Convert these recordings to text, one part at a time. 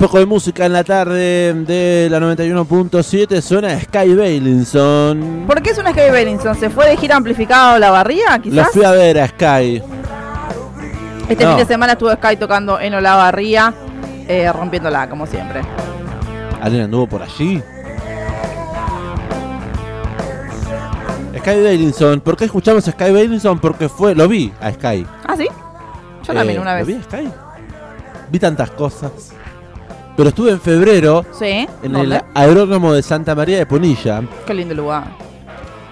poco de música en la tarde de la 91.7 suena Sky Bailinson. ¿Por qué es una Sky Bailinson? ¿Se fue de gira amplificado la barría, quizás? fui a ver a Sky. Este No. fin de semana estuvo Sky tocando en Olavarría, eh, rompiéndola, como siempre. ¿Alguien anduvo por allí? Sky Bailinson. ¿Por qué escuchamos a Sky Bailinson? Porque fue, lo vi a Sky. ¿Ah, sí? Yo también Eh, una ¿Lo vi vez. a Sky? Vi tantas cosas. Pero estuve en febrero Sí. en ¿dónde? el aeródromo de Santa María de Punilla. Qué lindo lugar.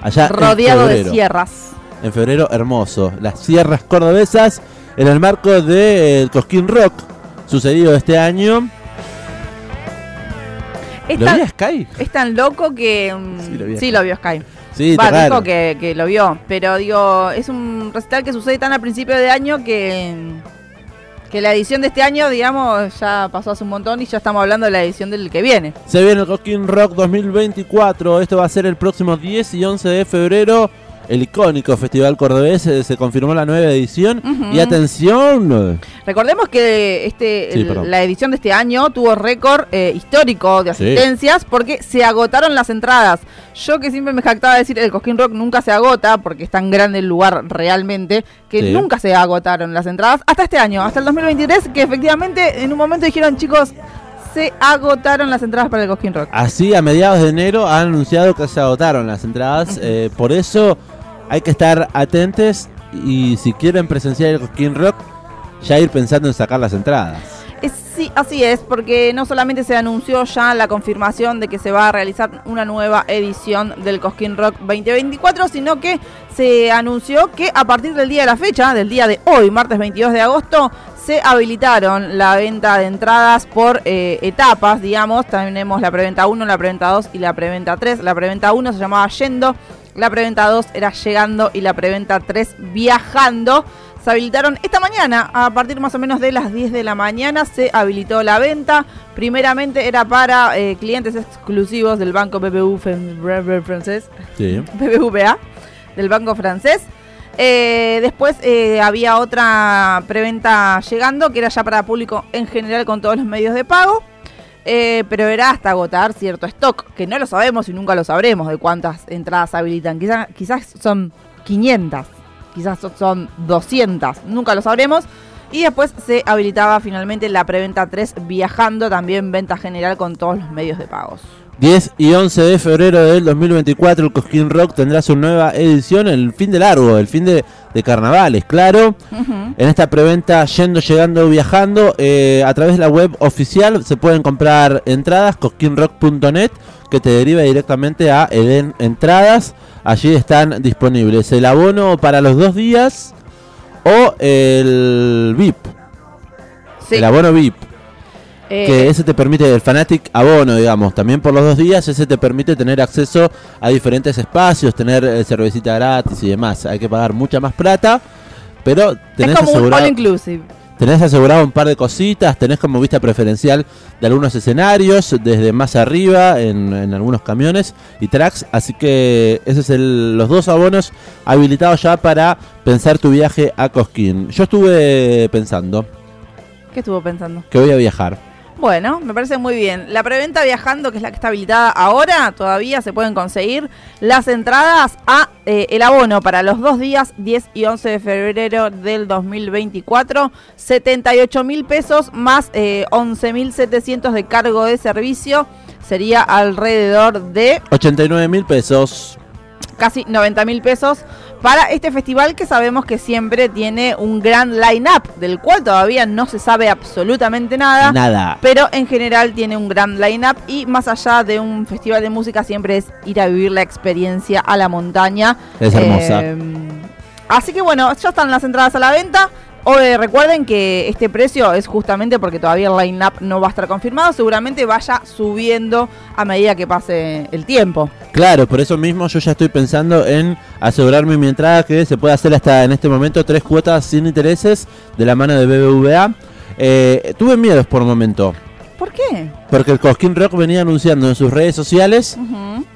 Allá en Rodeado de sierras. En febrero, hermoso. Las sierras cordobesas en el marco del Cosquín Rock sucedido este año. ¿Lo tan, vi a Sky? es tan loco que. mm, Sí, lo vi sí, lo vio Sky. Sí, Va, raro. dijo que, que lo vio. Pero digo, es un recital que sucede tan a principio de año que. Que la edición de este año, digamos, ya pasó hace un montón y ya estamos hablando de la edición del que viene. Se viene el Cosquín Rock 2024. Esto va a ser el próximo 10 y 11 de febrero. El icónico Festival Cordobés eh, se confirmó la nueva edición. Y atención, Recordemos que este Sí, el- perdón. la edición de este año tuvo récord eh, histórico de Sí. asistencias porque se agotaron las entradas. Yo que siempre me jactaba de decir el Cosquín Rock nunca se agota porque es tan grande el lugar realmente que Sí. nunca se agotaron las entradas hasta este año, hasta el 2023 que efectivamente en un momento dijeron chicos se agotaron las entradas para el Cosquín Rock. así a mediados de enero han anunciado que se agotaron las entradas. eh, por eso hay que estar atentos. Y si quieren presenciar el Cosquín Rock, ya ir pensando en sacar las entradas. Sí, así es, porque no solamente se anunció ya la confirmación de que se va a realizar una nueva edición del Cosquín Rock 2024, sino que se anunció que a partir del día de la fecha, del día de hoy, martes 22 de agosto, se habilitaron la venta de entradas por eh, etapas, digamos. Tenemos la preventa 1, la preventa 2 y la preventa 3. La preventa 1 se llamaba Yendo, la preventa 2 era Llegando y la preventa 3 Viajando se habilitaron esta mañana, a partir más o menos de las 10 de la mañana, se habilitó la venta. Primeramente era para eh, clientes exclusivos del banco fran- francés, Sí. BBVA, del banco francés. Eh, después eh, había otra preventa llegando, que era ya para público en general con todos los medios de pago. Eh, pero era hasta agotar cierto stock, que no lo sabemos y nunca lo sabremos de cuántas entradas habilitan. Quizás, quizás son 500, quizás so- son 200, nunca lo sabremos. Y después se habilitaba finalmente la preventa 3 viajando, también venta general con todos los medios de pagos. 10 y 11 de febrero del 2024 el Cosquín Rock tendrá su nueva edición, el fin de largo, el fin de, de carnavales, claro. En esta preventa yendo, llegando, viajando, eh, a través de la web oficial se pueden comprar entradas, cosquinrock.net, que te deriva directamente a Eden Entradas. Allí están disponibles el abono para los dos días o el VIP, Sí, el abono VIP. Eh, que ese te permite, el Fanatic abono, digamos, también por los dos días, ese te permite tener acceso a diferentes espacios, tener eh, cervecita gratis y demás. Hay que pagar mucha más plata, pero es tenés un asegurado, all inclusive. tenés asegurado un par de cositas, tenés como vista preferencial de algunos escenarios, desde más arriba, en, en algunos camiones y tracks, así que esos son los dos abonos habilitados ya para pensar tu viaje a Cosquín. Yo estuve pensando ¿Qué estuvo pensando? que voy a viajar. Bueno, me parece muy bien. La preventa viajando, que es la que está habilitada ahora, todavía se pueden conseguir las entradas a eh, el abono para los dos días, 10 y 11 de febrero del 2024. 78 mil pesos más eh, 11 mil 700 de cargo de servicio. Sería alrededor de 89 mil pesos. casi 90 mil pesos para este festival que sabemos que siempre tiene un gran line-up, del cual todavía no se sabe absolutamente nada. Nada. Pero en general tiene un gran line-up y más allá de un festival de música siempre es ir a vivir la experiencia a la montaña. Es hermosa. Eh, así que bueno, ya están las entradas a la venta. O, eh, recuerden que este precio es justamente porque todavía el line-up no va a estar confirmado. Seguramente vaya subiendo a medida que pase el tiempo. Claro, por eso mismo yo ya estoy pensando en asegurarme mi entrada que se puede hacer hasta en este momento tres cuotas sin intereses de la mano de BBVA. Eh, tuve miedos por un momento, ¿Por qué? porque el Cosquín Rock venía anunciando en sus redes sociales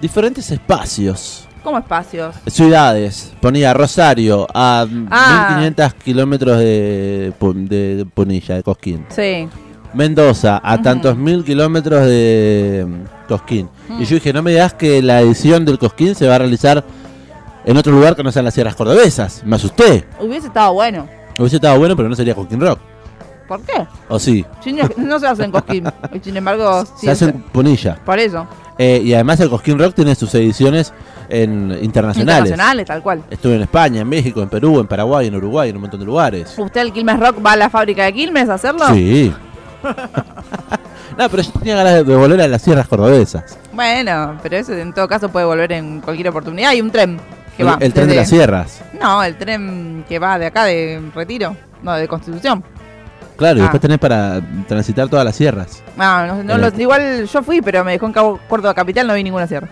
diferentes espacios, ¿Cómo espacios? ciudades. Ponía Rosario a Ah. 1500 kilómetros de, de Punilla, de Cosquín. Sí. Mendoza, a tantos mil kilómetros de mm, Cosquín. Mm. Y yo dije, no me digas que la edición del Cosquín se va a realizar en otro lugar que no sean las Sierras Cordobesas. Me asusté. Hubiese estado bueno. Hubiese estado bueno, pero no sería Cosquín Rock. ¿Por qué? ¿O sí? No, se hace en Cosquín. Y sin embargo, sí se hace en Punilla. Por eso. Eh, y además el Cosquín Rock tiene sus ediciones en internacionales. Internacionales, tal cual. Estuve en España, en México, en Perú, en Paraguay, en Uruguay, en un montón de lugares. ¿Usted el Quilmes Rock va a la fábrica de Quilmes a hacerlo? Sí. no, pero yo tenía ganas de- de volver a las sierras cordobesas. Bueno, pero eso en todo caso puede volver en cualquier oportunidad. Hay un tren que El, va. el tren de las sierras. No, el tren que va de acá, de Retiro. No, de Constitución. Claro, y Ah. después tenés para transitar todas las sierras. No, no, no El- lo- igual yo fui, pero me dejó en Cabo Córdoba Capital, no vi ninguna sierra.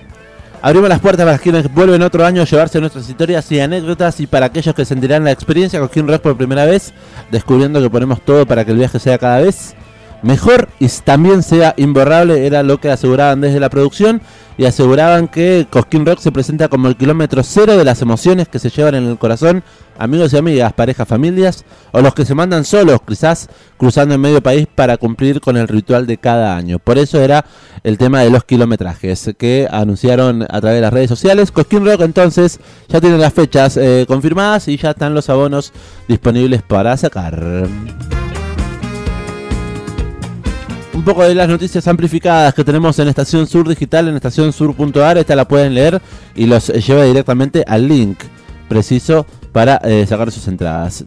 Abrimos las puertas para quienes vuelven otro año a llevarse nuestras historias y anécdotas y para aquellos que sentirán la experiencia con King Rock por primera vez, descubriendo que ponemos todo para que el viaje sea cada vez mejor y también sea imborrable, era lo que aseguraban desde la producción y aseguraban que Cosquín Rock se presenta como el kilómetro cero de las emociones que se llevan en el corazón, amigos y amigas, parejas, familias o los que se mandan solos, quizás cruzando en medio país para cumplir con el ritual de cada año. Por eso era el tema de los kilometrajes que anunciaron a través de las redes sociales. Cosquín Rock entonces ya tiene las fechas eh, confirmadas y ya están los abonos disponibles para sacar. Un poco de las noticias amplificadas que tenemos en Estación Sur Digital, en estacionsur.ar, esta la pueden leer y los eh, lleva directamente al link preciso para eh, sacar sus entradas.